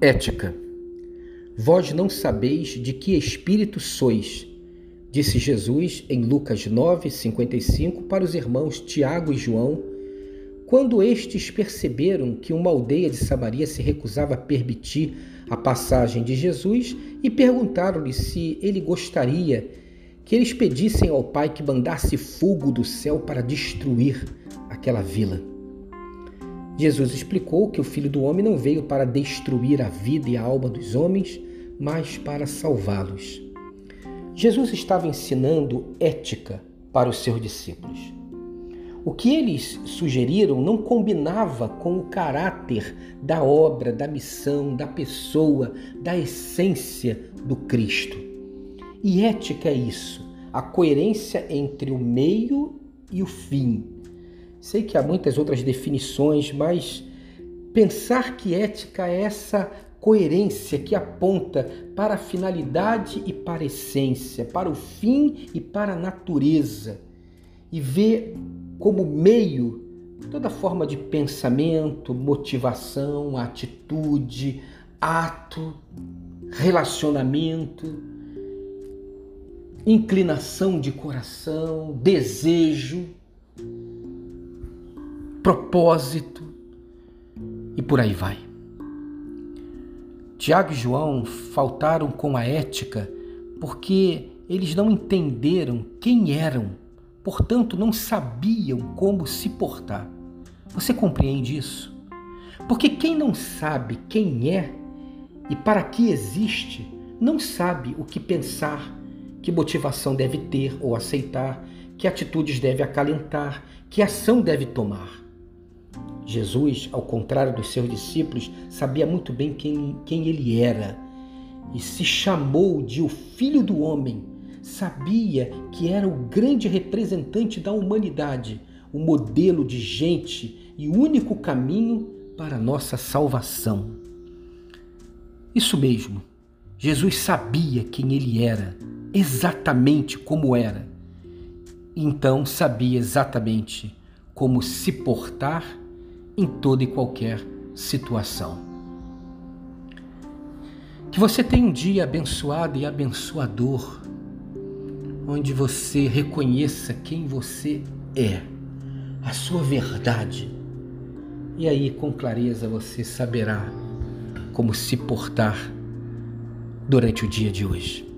Ética. Vós não sabeis de que espírito sois, disse Jesus em Lucas 9, 55 para os irmãos Tiago e João, quando estes perceberam que uma aldeia de Samaria se recusava a permitir a passagem de Jesus e perguntaram-lhe se ele gostaria que eles pedissem ao Pai que mandasse fogo do céu para destruir aquela vila. Jesus explicou que o Filho do Homem não veio para destruir a vida e a alma dos homens, mas para salvá-los. Jesus estava ensinando ética para os seus discípulos. O que eles sugeriram não combinava com o caráter da obra, da missão, da pessoa, da essência do Cristo. E ética é isso, a coerência entre o meio e o fim. Sei que há muitas outras definições, mas pensar que ética é essa coerência que aponta para a finalidade e para a essência, para o fim e para a natureza, e ver como meio toda forma de pensamento, motivação, atitude, ato, relacionamento, inclinação de coração, desejo, propósito e por aí vai. Tiago e João faltaram com a ética porque eles não entenderam quem eram portanto não sabiam como se portar. Você compreende isso? Porque quem não sabe quem é e para que existe, não sabe o que pensar, que motivação deve ter ou aceitar, que atitudes deve acalentar, que ação deve tomar. Jesus, ao contrário dos seus discípulos, sabia muito bem quem, quem ele era e se chamou de o Filho do Homem sabia que era o grande representante da humanidade, o modelo de gente e o único caminho para a nossa salvação. Isso mesmo, Jesus sabia quem ele era, exatamente como era. Então sabia exatamente como se portar em toda e qualquer situação. Que você tenha um dia abençoado e abençoador onde você reconheça quem você é, a sua verdade. E aí, com clareza, você saberá como se portar durante o dia de hoje.